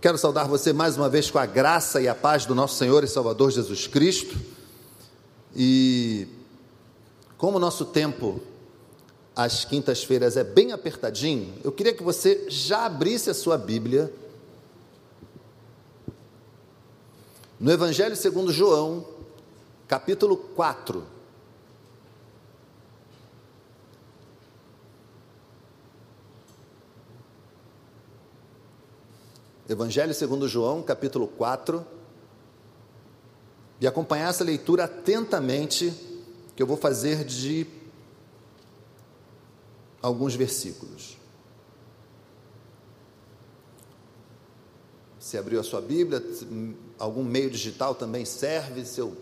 Quero saudar você mais uma vez com a graça e a paz do nosso Senhor e Salvador Jesus Cristo. E como o nosso tempo às quintas-feiras é bem apertadinho, eu queria que você já abrisse a sua Bíblia no Evangelho segundo João, capítulo 4. Evangelho segundo João, capítulo 4, e acompanhar essa leitura atentamente, que eu vou fazer de alguns versículos. Se abriu a sua Bíblia, algum meio digital também serve, seu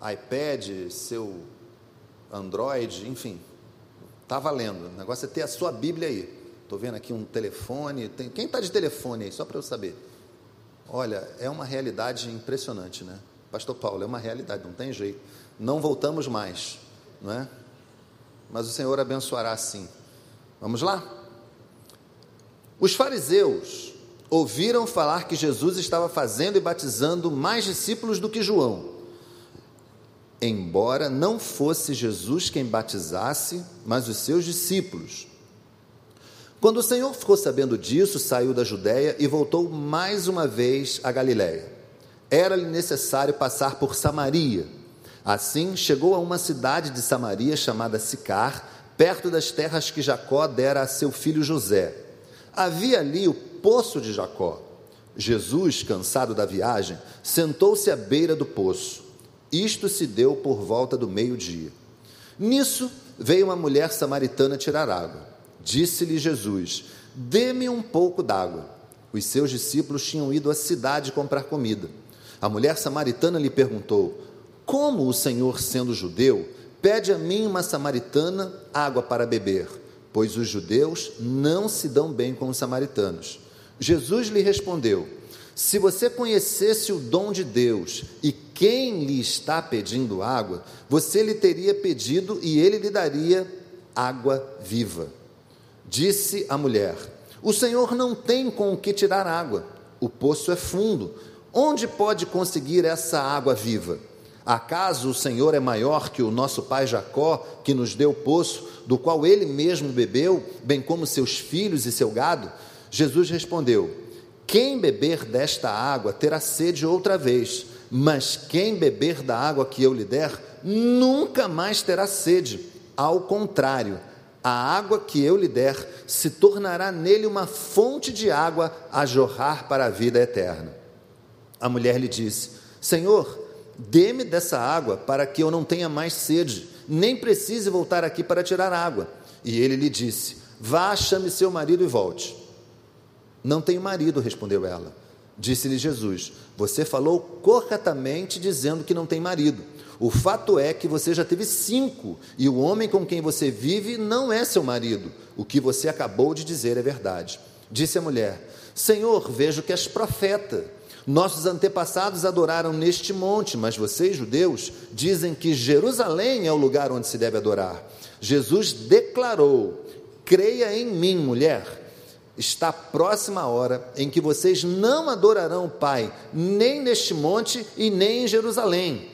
iPad, seu Android, enfim, está valendo. O negócio é ter a sua Bíblia aí. Estou vendo aqui um telefone. Tem... Quem está de telefone aí, só para eu saber? Olha, é uma realidade impressionante, né? Pastor Paulo, é uma realidade, não tem jeito. Não voltamos mais, não é? Mas o Senhor abençoará sim. Vamos lá? Os fariseus ouviram falar que Jesus estava fazendo e batizando mais discípulos do que João. Embora não fosse Jesus quem batizasse, mas os seus discípulos. Quando o Senhor ficou sabendo disso, saiu da Judéia e voltou mais uma vez a Galiléia. Era-lhe necessário passar por Samaria. Assim, chegou a uma cidade de Samaria chamada Sicar, perto das terras que Jacó dera a seu filho José. Havia ali o poço de Jacó. Jesus, cansado da viagem, sentou-se à beira do poço. Isto se deu por volta do meio-dia. Nisso veio uma mulher samaritana tirar água. Disse-lhe Jesus: Dê-me um pouco d'água. Os seus discípulos tinham ido à cidade comprar comida. A mulher samaritana lhe perguntou: Como o Senhor, sendo judeu, pede a mim, uma samaritana, água para beber? Pois os judeus não se dão bem com os samaritanos. Jesus lhe respondeu: Se você conhecesse o dom de Deus e quem lhe está pedindo água, você lhe teria pedido e ele lhe daria água viva. Disse a mulher: O Senhor não tem com o que tirar água, o poço é fundo. Onde pode conseguir essa água viva? Acaso o Senhor é maior que o nosso pai Jacó, que nos deu o poço, do qual ele mesmo bebeu, bem como seus filhos e seu gado? Jesus respondeu: Quem beber desta água terá sede outra vez, mas quem beber da água que eu lhe der, nunca mais terá sede. Ao contrário, a água que eu lhe der se tornará nele uma fonte de água a jorrar para a vida eterna. A mulher lhe disse: Senhor, dê-me dessa água para que eu não tenha mais sede, nem precise voltar aqui para tirar água. E ele lhe disse: Vá, chame seu marido e volte. Não tenho marido, respondeu ela. Disse-lhe Jesus: Você falou corretamente dizendo que não tem marido o fato é que você já teve cinco e o homem com quem você vive não é seu marido. O que você acabou de dizer é verdade. Disse a mulher: Senhor, vejo que és profeta. Nossos antepassados adoraram neste monte, mas vocês, judeus, dizem que Jerusalém é o lugar onde se deve adorar. Jesus declarou: Creia em mim, mulher. Está próxima a hora em que vocês não adorarão o Pai, nem neste monte e nem em Jerusalém.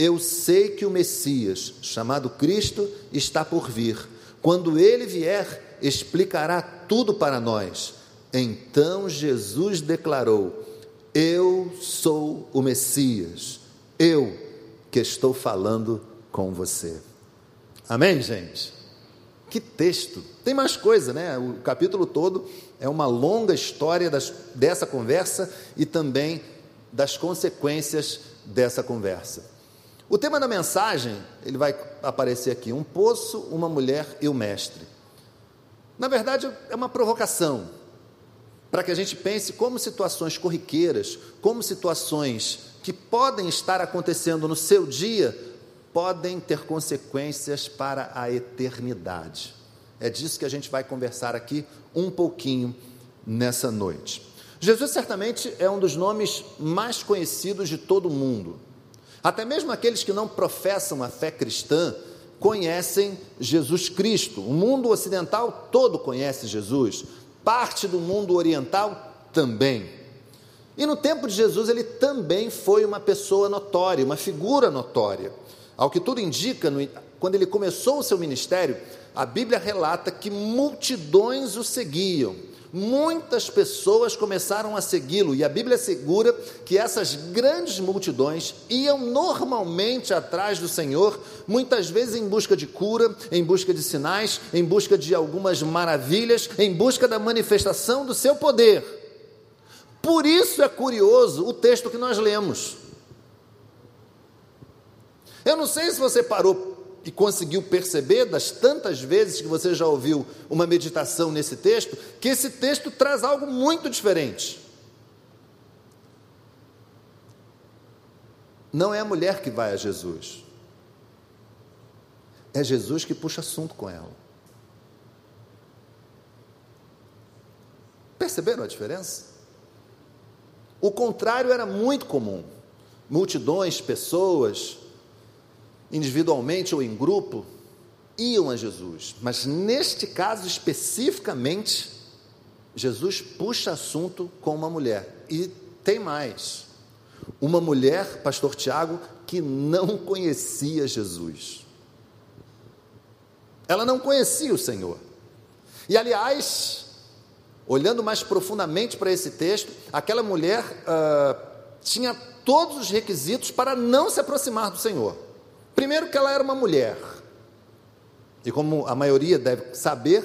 eu sei que o Messias, chamado Cristo, está por vir. Quando ele vier, explicará tudo para nós. Então Jesus declarou: Eu sou o Messias, eu que estou falando com você. Amém, gente? Que texto! Tem mais coisa, né? O capítulo todo é uma longa história das, dessa conversa e também das consequências dessa conversa. O tema da mensagem, ele vai aparecer aqui: um poço, uma mulher e o mestre. Na verdade, é uma provocação. para que a gente pense como situações corriqueiras, como situações que podem estar acontecendo no seu dia, podem ter consequências para a eternidade. É disso que a gente vai conversar aqui um pouquinho nessa noite. Jesus certamente é um dos nomes mais conhecidos de todo mundo. Até mesmo aqueles que não professam a fé cristã conhecem Jesus Cristo. O mundo ocidental todo conhece Jesus, parte do mundo oriental também. E no tempo de Jesus ele também foi uma pessoa notória, uma figura notória. Ao que tudo indica, quando ele começou o seu ministério, a Bíblia relata que multidões o seguiam. Muitas pessoas começaram a segui-lo, e a Bíblia assegura que essas grandes multidões iam normalmente atrás do Senhor, muitas vezes em busca de cura, em busca de sinais, em busca de algumas maravilhas, em busca da manifestação do seu poder. Por isso é curioso o texto que nós lemos. Eu não sei se você parou e conseguiu perceber das tantas vezes que você já ouviu uma meditação nesse texto, que esse texto traz algo muito diferente. Não é a mulher que vai a Jesus, é Jesus que puxa assunto com ela. Perceberam a diferença? O contrário era muito comum. Multidões, pessoas, individualmente ou em grupo, iam a Jesus, mas neste caso especificamente, Jesus puxa assunto com uma mulher. E tem mais: uma mulher, Pastor Tiago, que não conhecia Jesus. Ela não conhecia o Senhor. E aliás, olhando mais profundamente para esse texto, aquela mulher uh, tinha todos os requisitos para não se aproximar do Senhor. Primeiro, que ela era uma mulher. E como a maioria deve saber,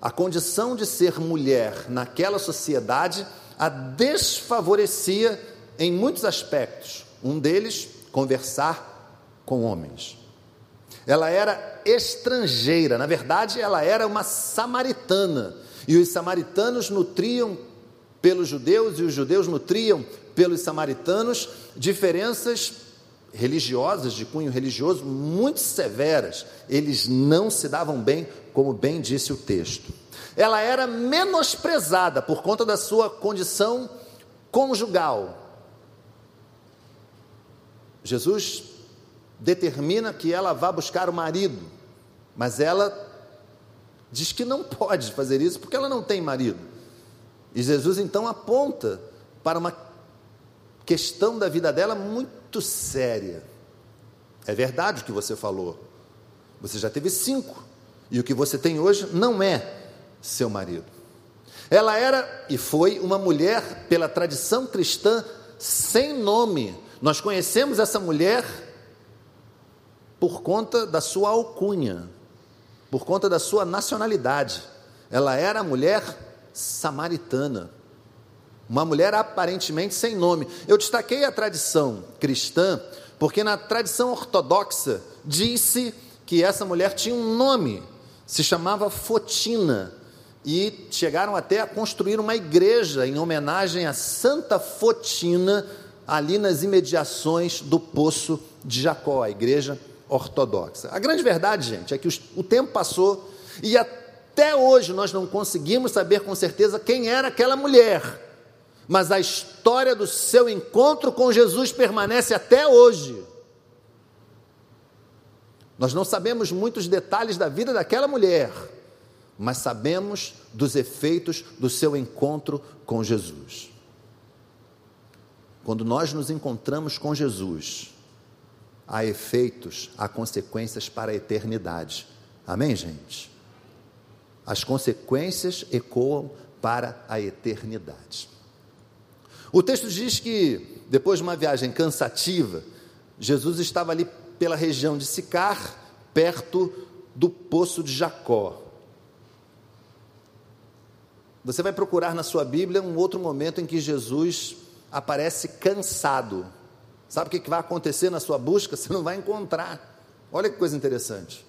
a condição de ser mulher naquela sociedade a desfavorecia em muitos aspectos. Um deles, conversar com homens. Ela era estrangeira, na verdade, ela era uma samaritana. E os samaritanos nutriam pelos judeus e os judeus nutriam pelos samaritanos diferenças religiosas, de cunho religioso, muito severas. Eles não se davam bem, como bem disse o texto. Ela era menosprezada por conta da sua condição conjugal. Jesus determina que ela vá buscar o marido, mas ela diz que não pode fazer isso porque ela não tem marido. E Jesus então aponta para uma questão da vida dela muito séria. É verdade o que você falou. Você já teve cinco. E o que você tem hoje não é seu marido. Ela era e foi uma mulher, pela tradição cristã, sem nome. Nós conhecemos essa mulher por conta da sua alcunha, por conta da sua nacionalidade. Ela era mulher samaritana uma mulher aparentemente sem nome. Eu destaquei a tradição cristã, porque na tradição ortodoxa disse que essa mulher tinha um nome, se chamava Fotina, e chegaram até a construir uma igreja em homenagem a Santa Fotina, ali nas imediações do Poço de Jacó, a igreja ortodoxa. A grande verdade, gente, é que o tempo passou e até hoje nós não conseguimos saber com certeza quem era aquela mulher mas a história do seu encontro com Jesus permanece até hoje. Nós não sabemos muitos detalhes da vida daquela mulher, mas sabemos dos efeitos do seu encontro com Jesus. Quando nós nos encontramos com Jesus, há efeitos, há consequências para a eternidade. Amém, gente? As consequências ecoam para a eternidade. O texto diz que, depois de uma viagem cansativa, Jesus estava ali pela região de Sicar, perto do poço de Jacó. Você vai procurar na sua Bíblia um outro momento em que Jesus aparece cansado. Sabe o que vai acontecer na sua busca? Você não vai encontrar. Olha que coisa interessante.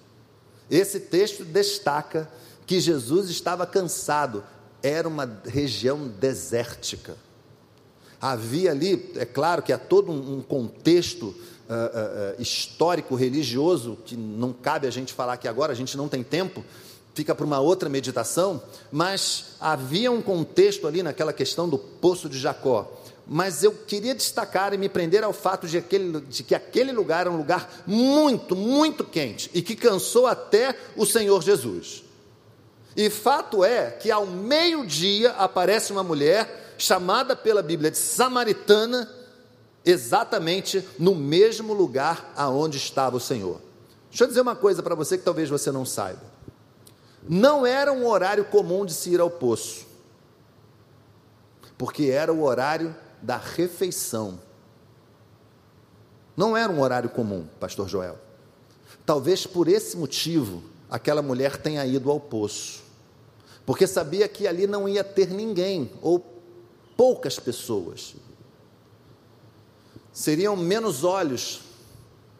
Esse texto destaca que Jesus estava cansado, era uma região desértica. Havia ali, é claro que há todo um contexto uh, uh, histórico, religioso, que não cabe a gente falar aqui agora, a gente não tem tempo, fica para uma outra meditação, mas havia um contexto ali naquela questão do poço de Jacó. Mas eu queria destacar e me prender ao fato de, aquele, de que aquele lugar era um lugar muito, muito quente e que cansou até o Senhor Jesus. E fato é que ao meio-dia aparece uma mulher chamada pela Bíblia de samaritana, exatamente no mesmo lugar aonde estava o Senhor. Deixa eu dizer uma coisa para você que talvez você não saiba. Não era um horário comum de se ir ao poço, porque era o horário da refeição. Não era um horário comum, Pastor Joel. Talvez por esse motivo aquela mulher tenha ido ao poço, porque sabia que ali não ia ter ninguém, ou poucas pessoas. Seriam menos olhos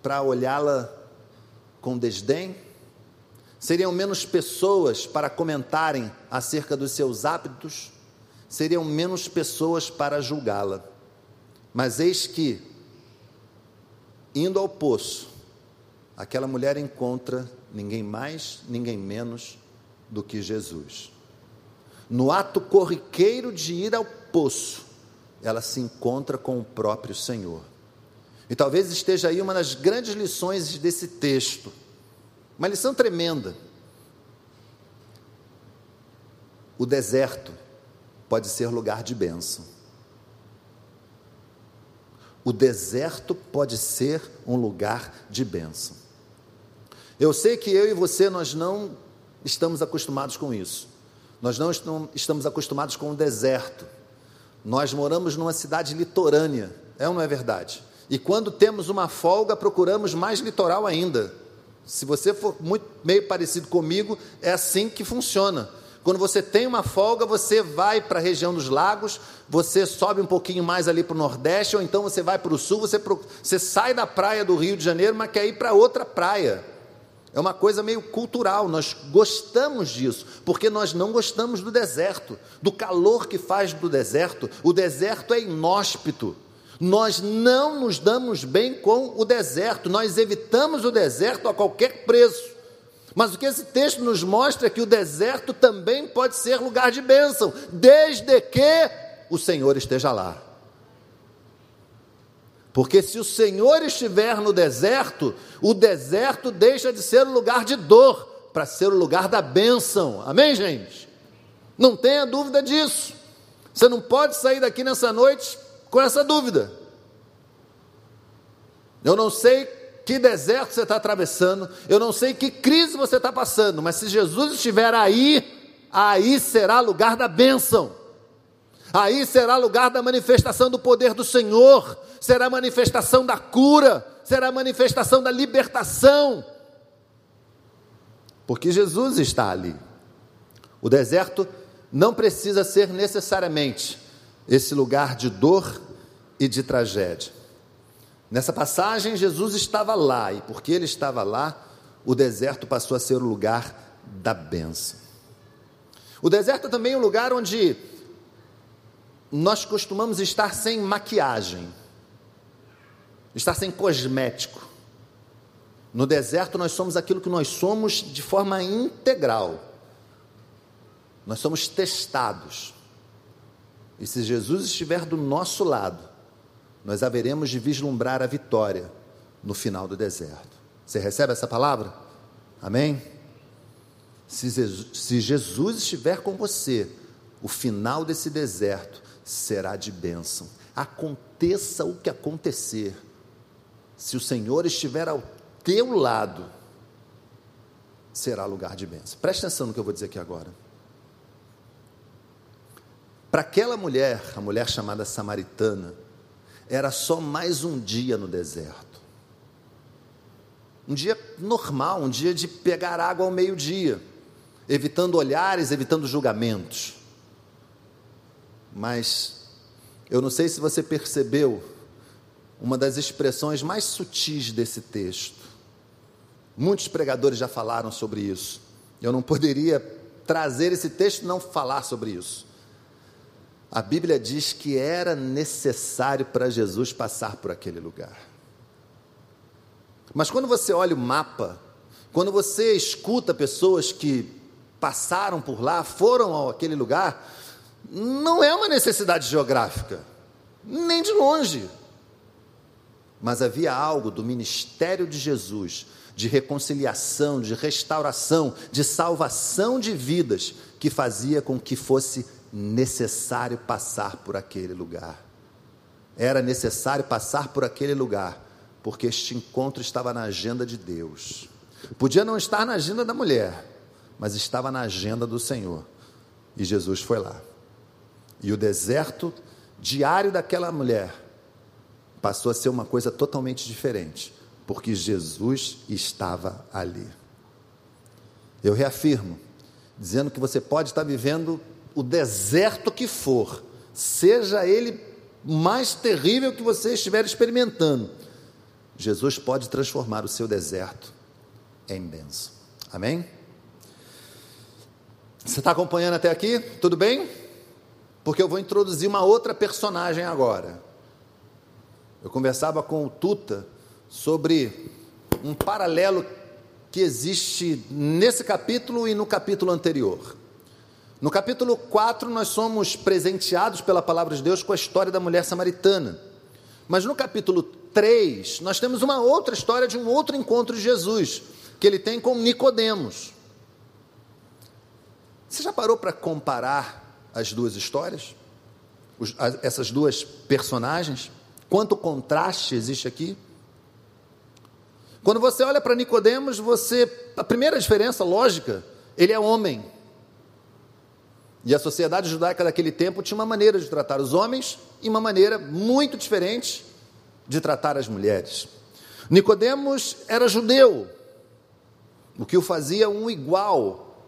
para olhá-la com desdém? Seriam menos pessoas para comentarem acerca dos seus hábitos? Seriam menos pessoas para julgá-la. Mas eis que, indo ao poço, aquela mulher encontra ninguém mais, ninguém menos do que Jesus. No ato corriqueiro de ir ao poço, ela se encontra com o próprio Senhor. E talvez esteja aí uma das grandes lições desse texto, uma lição tremenda. O deserto pode ser lugar de bênção. O deserto pode ser um lugar de bênção. Eu sei que eu e você nós não estamos acostumados com isso. Nós não estamos acostumados com o deserto. Nós moramos numa cidade litorânea, é ou não é verdade? E quando temos uma folga, procuramos mais litoral ainda. Se você for muito meio parecido comigo, é assim que funciona. Quando você tem uma folga, você vai para a região dos lagos, você sobe um pouquinho mais ali para o Nordeste, ou então você vai para o Sul, você, você sai da praia do Rio de Janeiro, mas quer ir para outra praia. É uma coisa meio cultural, nós gostamos disso, porque nós não gostamos do deserto, do calor que faz do deserto. O deserto é inóspito. Nós não nos damos bem com o deserto, nós evitamos o deserto a qualquer preço. Mas o que esse texto nos mostra é que o deserto também pode ser lugar de bênção, desde que o Senhor esteja lá. Porque se o Senhor estiver no deserto, o deserto deixa de ser o lugar de dor para ser o lugar da bênção. Amém, gente? Não tenha dúvida disso. Você não pode sair daqui nessa noite com essa dúvida. Eu não sei que deserto você está atravessando, eu não sei que crise você está passando, mas se Jesus estiver aí, aí será lugar da bênção. Aí será lugar da manifestação do poder do Senhor, será manifestação da cura, será manifestação da libertação. Porque Jesus está ali. O deserto não precisa ser necessariamente esse lugar de dor e de tragédia. Nessa passagem, Jesus estava lá, e porque ele estava lá, o deserto passou a ser o lugar da benção. O deserto é também um lugar onde nós costumamos estar sem maquiagem, estar sem cosmético. No deserto, nós somos aquilo que nós somos de forma integral. Nós somos testados. E se Jesus estiver do nosso lado, nós haveremos de vislumbrar a vitória no final do deserto. Você recebe essa palavra? Amém? Se Jesus estiver com você, o final desse deserto será de bênção. Aconteça o que acontecer, se o Senhor estiver ao teu lado, será lugar de bênção. Preste atenção no que eu vou dizer aqui agora. Para aquela mulher, a mulher chamada samaritana, era só mais um dia no deserto. Um dia normal, um dia de pegar água ao meio-dia, evitando olhares, evitando julgamentos. Mas eu não sei se você percebeu uma das expressões mais sutis desse texto. Muitos pregadores já falaram sobre isso. Eu não poderia trazer esse texto e não falar sobre isso. A Bíblia diz que era necessário para Jesus passar por aquele lugar. Mas quando você olha o mapa, quando você escuta pessoas que passaram por lá, foram àquele lugar, não é uma necessidade geográfica, nem de longe. Mas havia algo do ministério de Jesus, de reconciliação, de restauração, de salvação de vidas, que fazia com que fosse necessário passar por aquele lugar. Era necessário passar por aquele lugar, porque este encontro estava na agenda de Deus. Podia não estar na agenda da mulher, mas estava na agenda do Senhor. E Jesus foi lá. E o deserto diário daquela mulher passou a ser uma coisa totalmente diferente, porque Jesus estava ali. Eu reafirmo, dizendo que você pode estar vivendo o deserto que for, seja ele mais terrível que você estiver experimentando, Jesus pode transformar o seu deserto em bênção. Amém? Você está acompanhando até aqui? Tudo bem? Porque eu vou introduzir uma outra personagem agora. Eu conversava com o Tuta sobre um paralelo que existe nesse capítulo e no capítulo anterior. No capítulo 4, nós somos presenteados pela palavra de Deus com a história da mulher samaritana. Mas no capítulo 3, nós temos uma outra história de um outro encontro de Jesus, que ele tem com Nicodemos. Você já parou para comparar as duas histórias? essas duas personagens? Quanto contraste existe aqui? Quando você olha para Nicodemos, você a primeira diferença lógica, ele é homem. E a sociedade judaica daquele tempo tinha uma maneira de tratar os homens e uma maneira muito diferente de tratar as mulheres. Nicodemos era judeu, o que o fazia um igual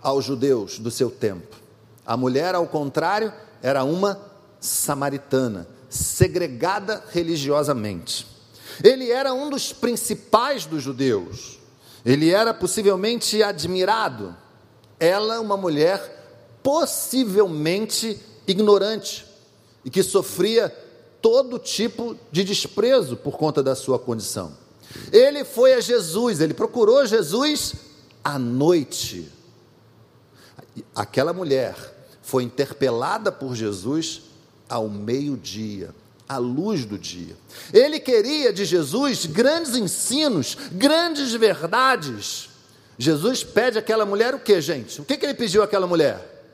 aos judeus do seu tempo. A mulher, ao contrário, era uma samaritana segregada religiosamente. Ele era um dos principais dos judeus. Ele era possivelmente admirado. Ela, uma mulher possivelmente ignorante e que sofria todo tipo de desprezo por conta da sua condição. Ele foi a Jesus, ele procurou Jesus à noite. Aquela mulher foi interpelada por Jesus ao meio-dia, à luz do dia. Ele queria de Jesus grandes ensinos, grandes verdades. Jesus pede àquela mulher o que, gente? O que, que ele pediu àquela mulher?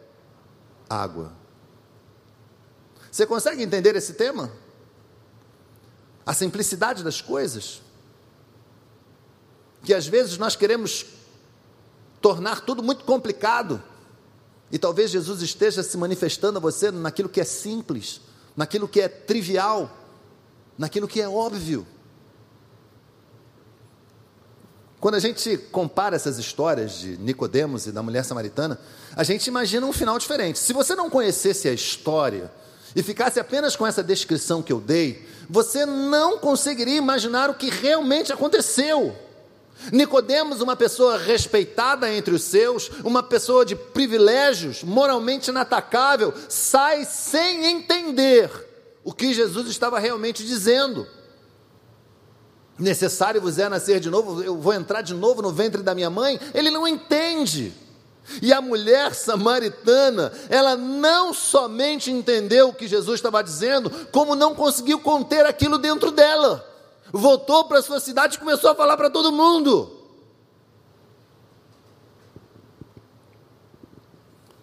Água. Você consegue entender esse tema? A simplicidade das coisas. Que às vezes nós queremos tornar tudo muito complicado. E talvez Jesus esteja se manifestando a você naquilo que é simples, naquilo que é trivial, naquilo que é óbvio. Quando a gente compara essas histórias de Nicodemos e da mulher samaritana, a gente imagina um final diferente. Se você não conhecesse a história e ficasse apenas com essa descrição que eu dei, você não conseguiria imaginar o que realmente aconteceu. Nicodemos, uma pessoa respeitada entre os seus, uma pessoa de privilégios, moralmente inatacável, sai sem entender o que Jesus estava realmente dizendo. Necessário vos é nascer de novo, eu vou entrar de novo no ventre da minha mãe. Ele não entende. E a mulher samaritana, ela não somente entendeu o que Jesus estava dizendo, como não conseguiu conter aquilo dentro dela voltou para sua cidade e começou a falar para todo mundo.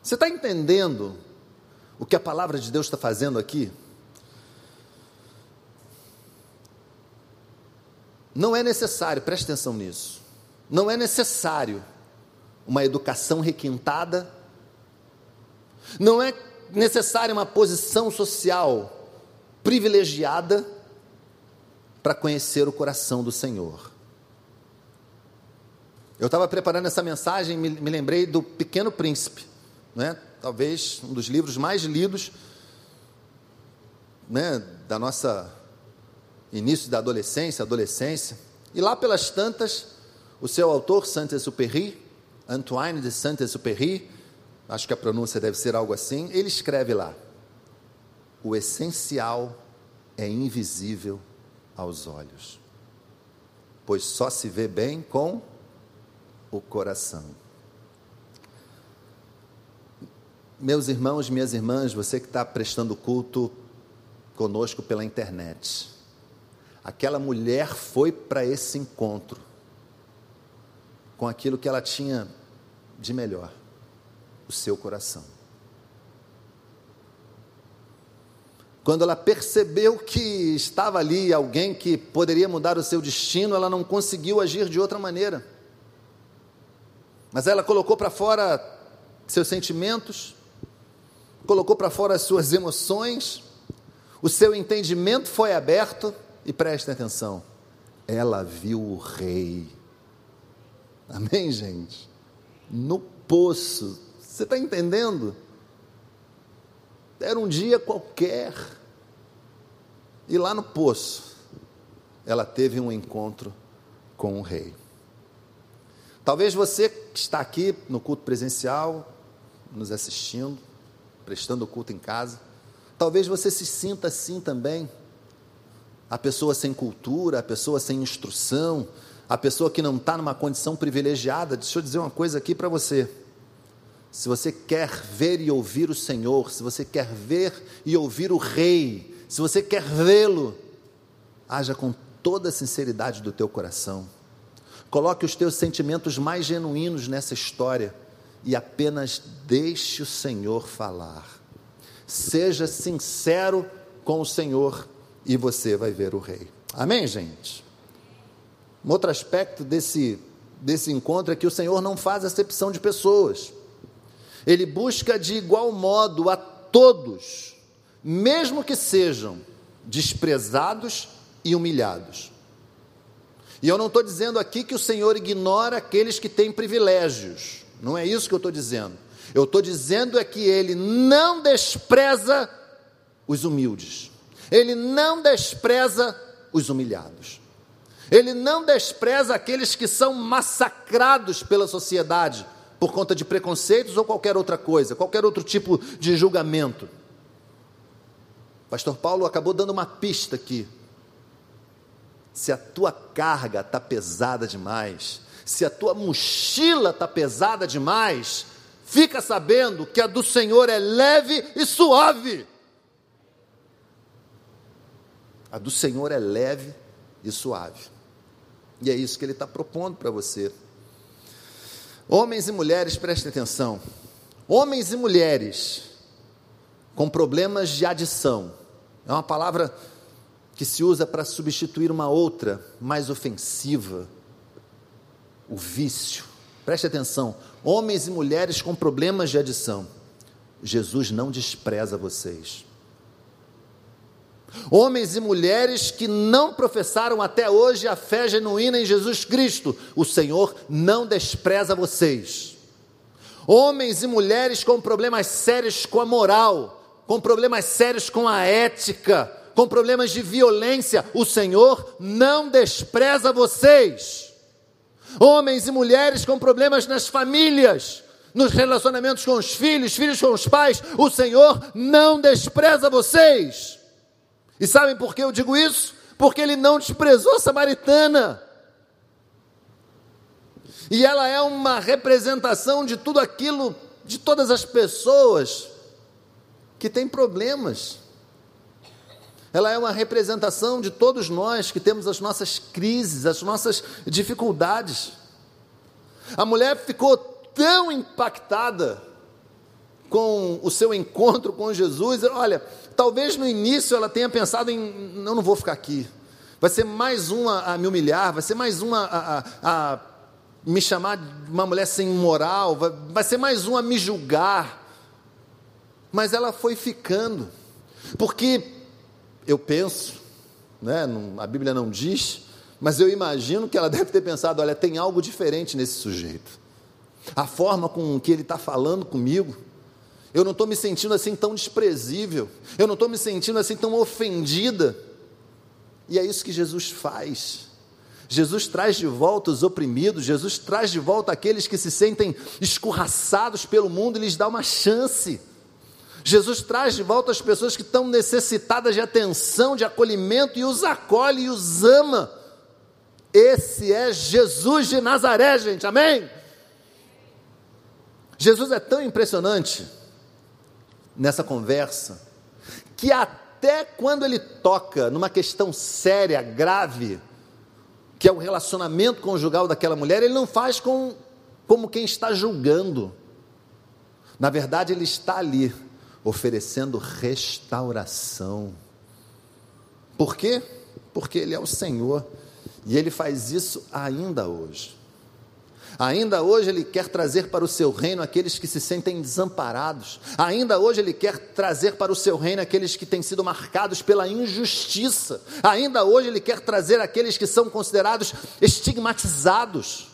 Você está entendendo o que a palavra de Deus está fazendo aqui? Não é necessário, preste atenção nisso. Não é necessário uma educação requintada, não é necessária uma posição social privilegiada para conhecer o coração do Senhor. Eu estava preparando essa mensagem me, me, lembrei do Pequeno Príncipe, né? talvez um dos livros mais lidos né, da nossa início da adolescência, adolescência. E lá pelas tantas, o seu autor, Saint-Exupéry, Antoine de Saint-Exupéry, acho que a pronúncia deve ser algo assim, ele escreve lá: O essencial é invisível aos olhos, pois só se vê bem com o coração. Meus irmãos, minhas irmãs, você que está prestando culto conosco pela internet, aquela mulher foi para esse encontro com aquilo que ela tinha de melhor, o seu coração. Quando ela percebeu que estava ali alguém que poderia mudar o seu destino, ela não conseguiu agir de outra maneira. Mas ela colocou para fora seus sentimentos, colocou para fora as suas emoções, o seu entendimento foi aberto e preste atenção, ela viu o rei. Amém, gente? No poço, você está entendendo? Era um dia qualquer, e lá no poço, ela teve um encontro com o rei. Talvez você que está aqui no culto presencial, nos assistindo, prestando o culto em casa, talvez você se sinta assim também. A pessoa sem cultura, a pessoa sem instrução, a pessoa que não está numa condição privilegiada. Deixa eu dizer uma coisa aqui para você. Se você quer ver e ouvir o Senhor, se você quer ver e ouvir o Rei, se você quer vê-lo, haja com toda a sinceridade do teu coração Coloque os teus sentimentos mais genuínos nessa história e apenas deixe o Senhor falar. Seja sincero com o Senhor e você vai ver o Rei. Amém, gente? Um outro aspecto desse, desse encontro é que o Senhor não faz acepção de pessoas. Ele busca de igual modo a todos, mesmo que sejam desprezados e humilhados. E eu não estou dizendo aqui que o Senhor ignora aqueles que têm privilégios, não é isso que eu estou dizendo. Eu estou dizendo é que Ele não despreza os humildes, Ele não despreza os humilhados, Ele não despreza aqueles que são massacrados pela sociedade por conta de preconceitos ou qualquer outra coisa, qualquer outro tipo de julgamento. Pastor Paulo acabou dando uma pista aqui se a tua carga está pesada demais, se a tua mochila está pesada demais, fica sabendo que a do Senhor é leve e suave. A do Senhor é leve e suave. E é isso que Ele está propondo para você. Homens e mulheres, prestem atenção. Homens e mulheres com problemas de adição. É uma palavra que se usa para substituir uma outra mais ofensiva, o vício. Preste atenção, homens e mulheres com problemas de adição. Jesus não despreza vocês. Homens e mulheres que não professaram até hoje a fé genuína em Jesus Cristo, o Senhor não despreza vocês. Homens e mulheres com problemas sérios com a moral, com problemas sérios com a ética, com problemas de violência, o Senhor não despreza vocês. Homens e mulheres com problemas nas famílias, nos relacionamentos com os filhos, filhos com os pais, o Senhor não despreza vocês. E sabem por que eu digo isso? Porque Ele não desprezou a samaritana. E ela é uma representação de tudo aquilo, de todas as pessoas que têm problemas ela é uma representação de todos nós que temos as nossas crises, as nossas dificuldades. A mulher ficou tão impactada com o seu encontro com Jesus, olha, talvez no início ela tenha pensado em, não, não vou ficar aqui, vai ser mais uma a me humilhar, vai ser mais uma a, a, a me chamar de uma mulher sem moral, vai, vai ser mais uma a me julgar, mas ela foi ficando, porque eu penso, né, a Bíblia não diz, mas eu imagino que ela deve ter pensado: olha, tem algo diferente nesse sujeito. A forma com que ele está falando comigo, eu não estou me sentindo assim tão desprezível, eu não estou me sentindo assim tão ofendida. E é isso que Jesus faz. Jesus traz de volta os oprimidos, Jesus traz de volta aqueles que se sentem escorraçados pelo mundo e lhes dá uma chance. Jesus traz de volta as pessoas que estão necessitadas de atenção, de acolhimento e os acolhe e os ama. Esse é Jesus de Nazaré, gente, amém? Jesus é tão impressionante nessa conversa que até quando ele toca numa questão séria, grave, que é o relacionamento conjugal daquela mulher, ele não faz com, como quem está julgando. Na verdade, ele está ali oferecendo restauração. Por quê? Porque ele é o Senhor e ele faz isso ainda hoje. Ainda hoje Ele quer trazer para o seu reino aqueles que se sentem desamparados. Ainda hoje Ele quer trazer para o seu reino aqueles que têm sido marcados pela injustiça. Ainda hoje Ele quer trazer aqueles que são considerados estigmatizados.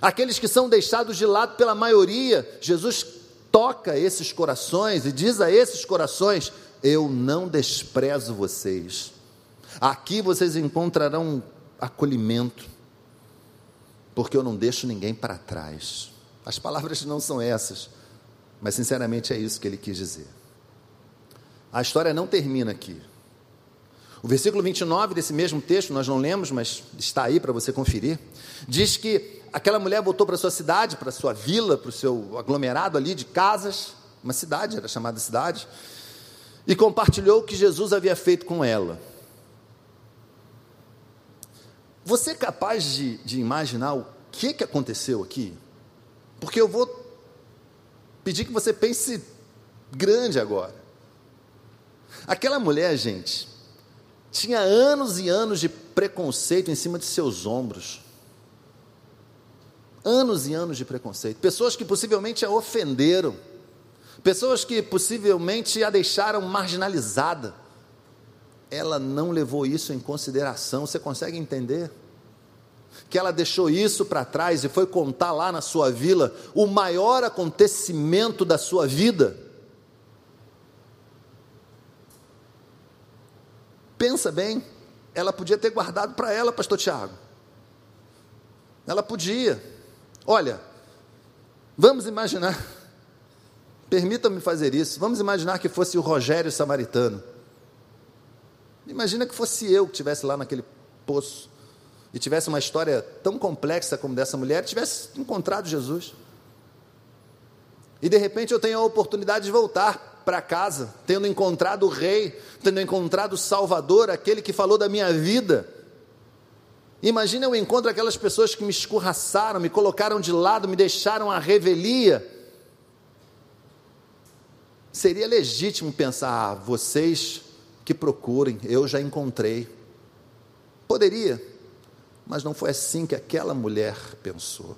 Aqueles que são deixados de lado pela maioria. Jesus toca esses corações e diz a esses corações: Eu não desprezo vocês. Aqui vocês encontrarão acolhimento porque eu não deixo ninguém para trás. As palavras não são essas, mas sinceramente é isso que ele quis dizer. A história não termina aqui. O versículo 29 desse mesmo texto, nós não lemos, mas está aí para você conferir, diz que aquela mulher voltou para sua cidade, para sua vila, para o seu aglomerado ali de casas, uma cidade, era chamada cidade, e compartilhou o que Jesus havia feito com ela. Você é capaz de, de imaginar o que, que aconteceu aqui? Porque eu vou pedir que você pense grande agora. Aquela mulher, gente, tinha anos e anos de preconceito em cima de seus ombros. Anos e anos de preconceito. Pessoas que possivelmente a ofenderam. Pessoas que possivelmente a deixaram marginalizada ela não levou isso em consideração. Você consegue entender? Que ela deixou isso para trás e foi contar lá na sua vila o maior acontecimento da sua vida. Pensa bem, ela podia ter guardado para ela, pastor Tiago. Ela podia. Olha, vamos imaginar, permita-me fazer isso, vamos imaginar que fosse o Rogério Samaritano Imagina que fosse eu que estivesse lá naquele poço e tivesse uma história tão complexa como dessa mulher, tivesse encontrado Jesus. E de repente eu tenho a oportunidade de voltar para casa, tendo encontrado o Rei, tendo encontrado o Salvador, aquele que falou da minha vida. Imagina eu encontro aquelas pessoas que me escorraçaram, me colocaram de lado, me deixaram à revelia. Seria legítimo pensar, ah, vocês que procurem, eu já encontrei. Poderia, mas não foi assim que aquela mulher pensou.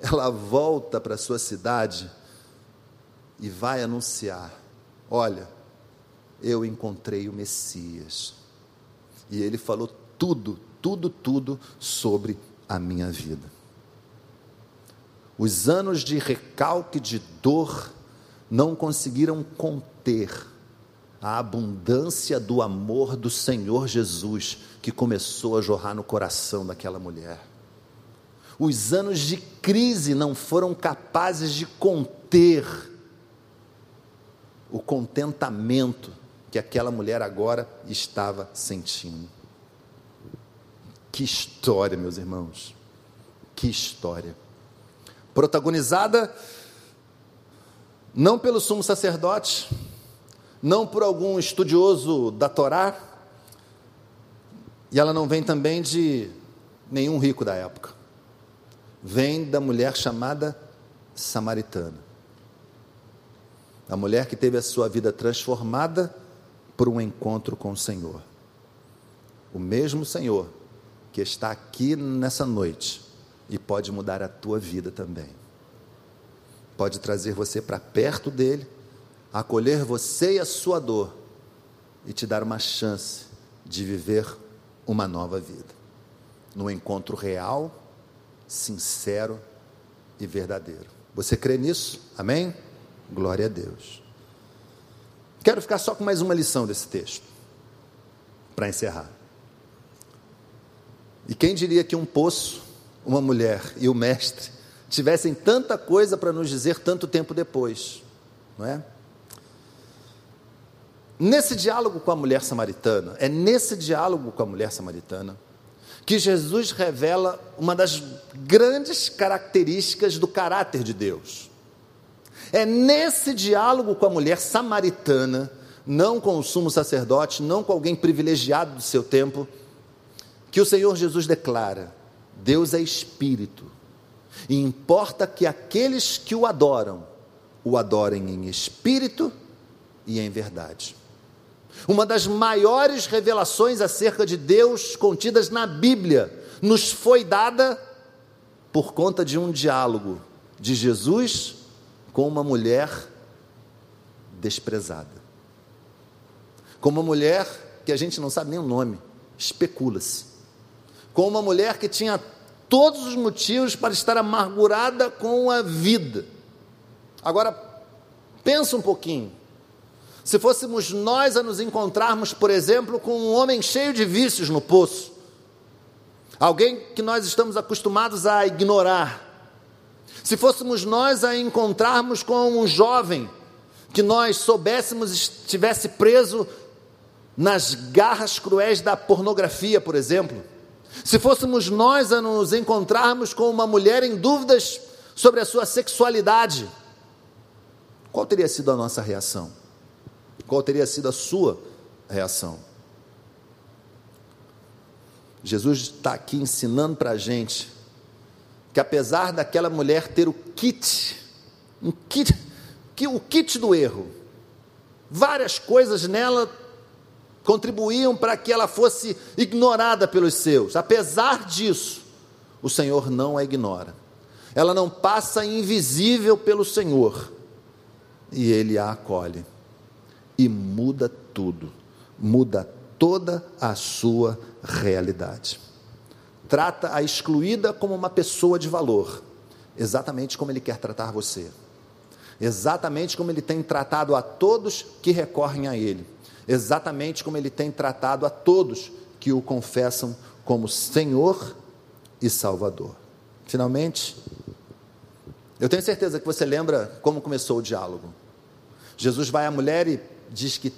Ela volta para sua cidade e vai anunciar: Olha, eu encontrei o Messias. E ele falou tudo, tudo, tudo sobre a minha vida. Os anos de recalque, de dor, não conseguiram conter a abundância do amor do Senhor Jesus que começou a jorrar no coração daquela mulher. Os anos de crise não foram capazes de conter o contentamento que aquela mulher agora estava sentindo. Que história, meus irmãos. Que história. Protagonizada não pelo sumo sacerdote, não por algum estudioso da Torá, e ela não vem também de nenhum rico da época. Vem da mulher chamada samaritana. A mulher que teve a sua vida transformada por um encontro com o Senhor. O mesmo Senhor que está aqui nessa noite e pode mudar a tua vida também. Pode trazer você para perto dele acolher você e a sua dor e te dar uma chance de viver uma nova vida, num encontro real, sincero e verdadeiro. Você crê nisso? Amém? Glória a Deus. Quero ficar só com mais uma lição desse texto, para encerrar. E quem diria que um poço, uma mulher e o mestre tivessem tanta coisa para nos dizer tanto tempo depois, não é? Nesse diálogo com a mulher samaritana, é nesse diálogo com a mulher samaritana que Jesus revela uma das grandes características do caráter de Deus. É nesse diálogo com a mulher samaritana, não com o sumo sacerdote, não com alguém privilegiado do seu tempo, que o Senhor Jesus declara: Deus é espírito, e importa que aqueles que o adoram, o adorem em espírito e em verdade. Uma das maiores revelações acerca de Deus contidas na Bíblia nos foi dada por conta de um diálogo de Jesus com uma mulher desprezada. Com uma mulher que a gente não sabe nem o nome, especula-se. Com uma mulher que tinha todos os motivos para estar amargurada com a vida. Agora, pensa um pouquinho. Se fôssemos nós a nos encontrarmos, por exemplo, com um homem cheio de vícios no poço, alguém que nós estamos acostumados a ignorar, se fôssemos nós a encontrarmos com um jovem que nós soubéssemos estivesse preso nas garras cruéis da pornografia, por exemplo, se fôssemos nós a nos encontrarmos com uma mulher em dúvidas sobre a sua sexualidade, qual teria sido a nossa reação? Qual teria sido a sua reação? Jesus está aqui ensinando para a gente que apesar daquela mulher ter o kit, um kit, que o kit do erro, várias coisas nela contribuíam para que ela fosse ignorada pelos seus. Apesar disso, o Senhor não a ignora. Ela não passa invisível pelo Senhor e ele a acolhe e muda tudo, muda toda a sua realidade. Trata a excluída como uma pessoa de valor, exatamente como ele quer tratar você, exatamente como ele tem tratado a todos que recorrem a ele exatamente como ele tem tratado a todos que o confessam como Senhor e Salvador. Finalmente, eu tenho certeza que você lembra como começou o diálogo. Jesus vai à mulher e diz que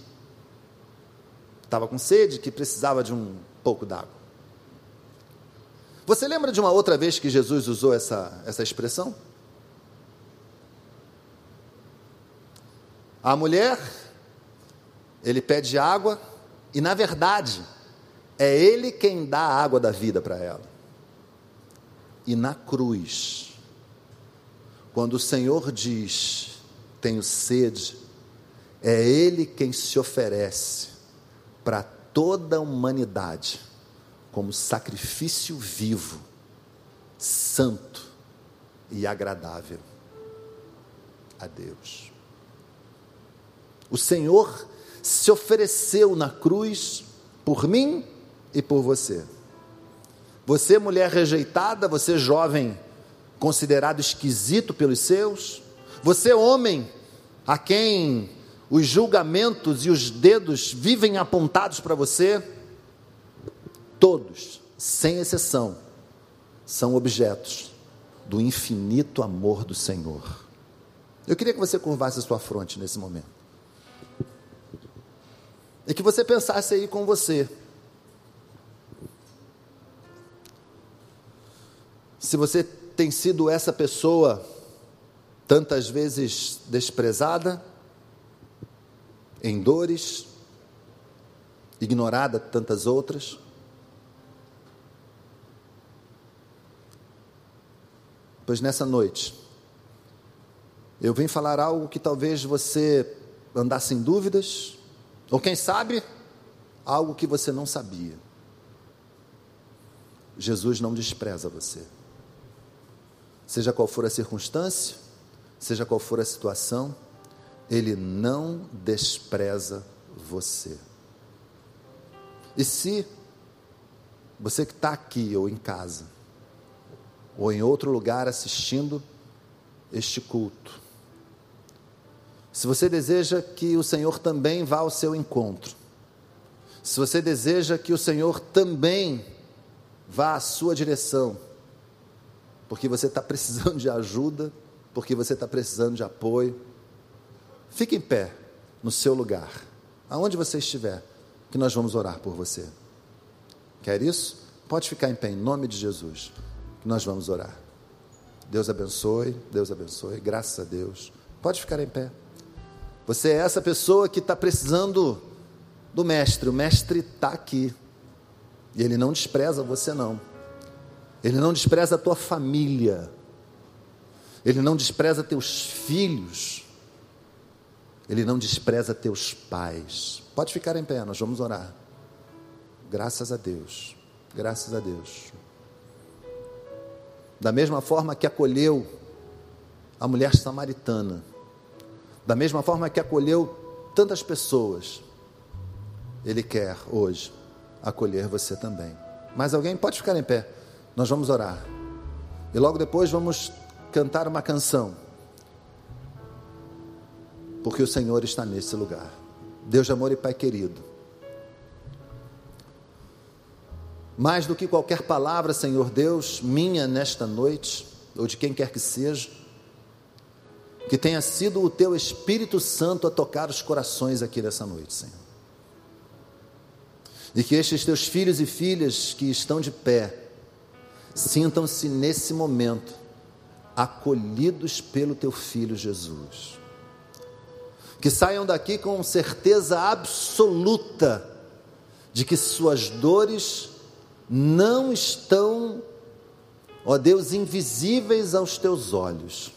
estava com sede, que precisava de um pouco d'água. Você lembra de uma outra vez que Jesus usou essa, essa expressão? A mulher ele pede água e, na verdade, é ele quem dá a água da vida para ela. E na cruz, quando o Senhor diz: Tenho sede, é Ele quem se oferece para toda a humanidade como sacrifício vivo, santo e agradável a Deus. O Senhor se ofereceu na cruz por mim e por você. Você, mulher rejeitada, você, jovem considerado esquisito pelos seus, você, homem, a quem os julgamentos e os dedos vivem apontados para você, todos, sem exceção, são objetos do infinito amor do Senhor. Eu queria que você curvasse a sua fronte nesse momento e que você pensasse aí com você. Se você tem sido essa pessoa tantas vezes desprezada, em dores, ignorada tantas outras, pois nessa noite eu vim falar algo que talvez você andasse em dúvidas, ou quem sabe, algo que você não sabia. Jesus não despreza você. Seja qual for a circunstância, seja qual for a situação, Ele não despreza você. E se você que está aqui ou em casa, ou em outro lugar assistindo este culto, se você deseja que o Senhor também vá ao seu encontro, se você deseja que o Senhor também vá à sua direção, porque você está precisando de ajuda, porque você está precisando de apoio. Fique em pé no seu lugar, aonde você estiver, que nós vamos orar por você. Quer isso? Pode ficar em pé em nome de Jesus, que nós vamos orar. Deus abençoe, Deus abençoe, graças a Deus. Pode ficar em pé. Você é essa pessoa que está precisando do Mestre, o Mestre está aqui. E Ele não despreza você, não. Ele não despreza a tua família. Ele não despreza teus filhos. Ele não despreza teus pais. Pode ficar em pé, nós vamos orar. Graças a Deus. Graças a Deus. Da mesma forma que acolheu a mulher samaritana, da mesma forma que acolheu tantas pessoas, Ele quer hoje acolher você também. Mas alguém pode ficar em pé, nós vamos orar. E logo depois vamos cantar uma canção, porque o Senhor está nesse lugar. Deus de amor e Pai querido, mais do que qualquer palavra, Senhor Deus, minha nesta noite, ou de quem quer que seja, que tenha sido o Teu Espírito Santo a tocar os corações aqui nessa noite, Senhor. E que estes Teus filhos e filhas que estão de pé, sintam-se nesse momento acolhidos pelo Teu Filho Jesus. Que saiam daqui com certeza absoluta de que suas dores não estão, ó Deus, invisíveis aos teus olhos,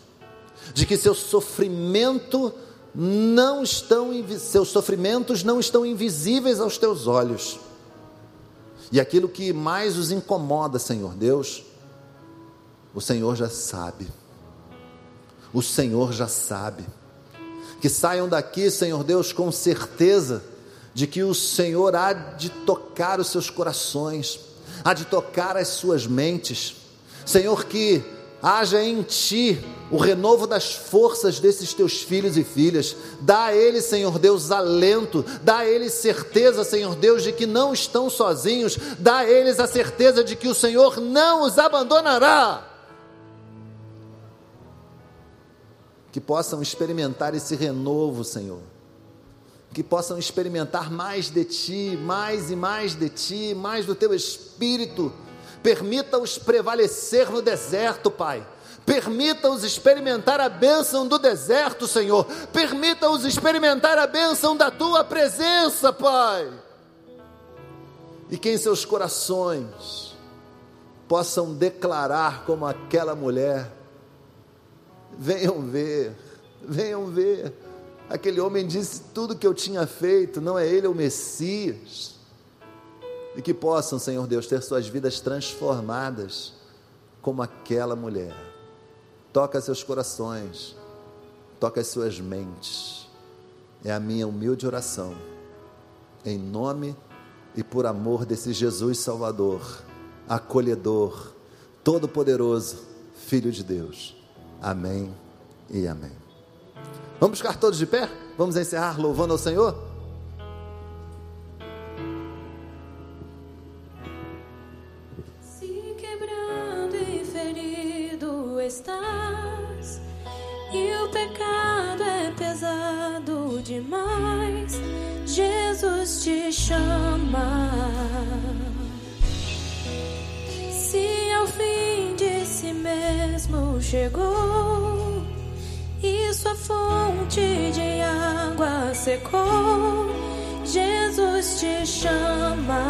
de que seu sofrimento não estão, seus sofrimentos não estão invisíveis aos teus olhos. E aquilo que mais os incomoda, Senhor Deus, o Senhor já sabe. O Senhor já sabe. Que saiam daqui, Senhor Deus, com certeza de que o Senhor há de tocar os seus corações há de tocar as suas mentes. Senhor, que haja em ti o renovo das forças desses teus filhos e filhas. Dá a eles, Senhor Deus, alento. Dá a eles certeza, Senhor Deus, de que não estão sozinhos. Dá a eles a certeza de que o Senhor não os abandonará. Que possam experimentar esse renovo, Senhor que possam experimentar mais de Ti, mais e mais de Ti, mais do Teu Espírito. Permita-os prevalecer no deserto, Pai. Permita-os experimentar a bênção do deserto, Senhor. Permita-os experimentar a bênção da Tua presença, Pai. E que em seus corações possam declarar como aquela mulher: venham ver, venham ver Aquele homem disse: Tudo que eu tinha feito, não é ele o Messias. E que possam, Senhor Deus, ter suas vidas transformadas como aquela mulher. Toca seus corações, toca as suas mentes. É a minha humilde oração. Em nome e por amor desse Jesus Salvador, acolhedor, todo-poderoso, Filho de Deus. Amém e amém. Vamos ficar todos de pé? Vamos encerrar louvando ao Senhor? Se quebrado e ferido estás, e o pecado é pesado demais, Jesus te chama. Se ao fim de si mesmo chegou fonte de água secou. Jesus te chama.